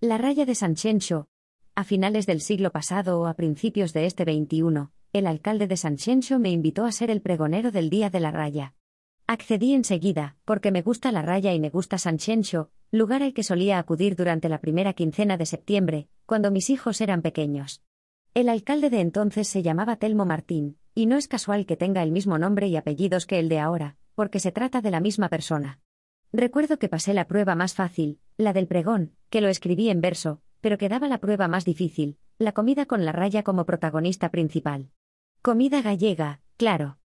La raya de San Chencho. A finales del siglo pasado o a principios de este 21, el alcalde de San Chencho me invitó a ser el pregonero del Día de la Raya. Accedí enseguida, porque me gusta la raya y me gusta San Chencho, lugar al que solía acudir durante la primera quincena de septiembre, cuando mis hijos eran pequeños. El alcalde de entonces se llamaba Telmo Martín, y no es casual que tenga el mismo nombre y apellidos que el de ahora, porque se trata de la misma persona. Recuerdo que pasé la prueba más fácil, la del pregón, que lo escribí en verso, pero quedaba la prueba más difícil, la comida con la raya como protagonista principal. Comida gallega, claro.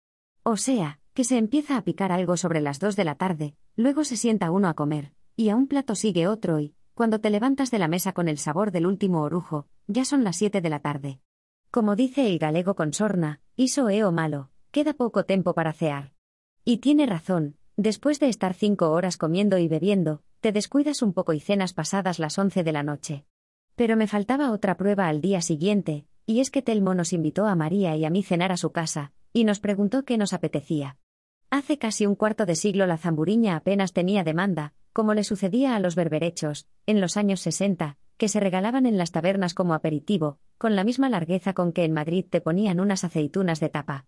O sea, que se empieza a picar algo sobre las dos de la tarde, luego se sienta uno a comer, y a un plato sigue otro y, cuando te levantas de la mesa con el sabor del último orujo, ya son las siete de la tarde. Como dice el galego con sorna, iso o malo, queda poco tiempo para cear. Y tiene razón, Después de estar cinco horas comiendo y bebiendo, te descuidas un poco y cenas pasadas las once de la noche. Pero me faltaba otra prueba al día siguiente, y es que Telmo nos invitó a María y a mí cenar a su casa, y nos preguntó qué nos apetecía. Hace casi un cuarto de siglo la zamburiña apenas tenía demanda, como le sucedía a los berberechos, en los años 60, que se regalaban en las tabernas como aperitivo, con la misma largueza con que en Madrid te ponían unas aceitunas de tapa.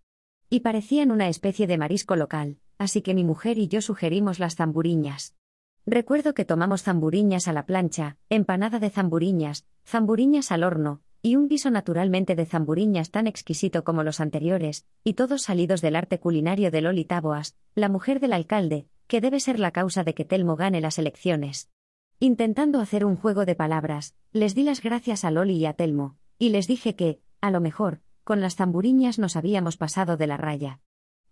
Y parecían una especie de marisco local, así que mi mujer y yo sugerimos las zamburiñas. Recuerdo que tomamos zamburiñas a la plancha, empanada de zamburiñas, zamburiñas al horno, y un guiso naturalmente de zamburiñas tan exquisito como los anteriores, y todos salidos del arte culinario de Loli Taboas, la mujer del alcalde, que debe ser la causa de que Telmo gane las elecciones. Intentando hacer un juego de palabras, les di las gracias a Loli y a Telmo, y les dije que, a lo mejor, con las zamburiñas nos habíamos pasado de la raya.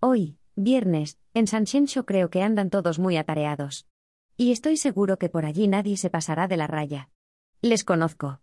Hoy, Viernes, en San creo que andan todos muy atareados. Y estoy seguro que por allí nadie se pasará de la raya. Les conozco.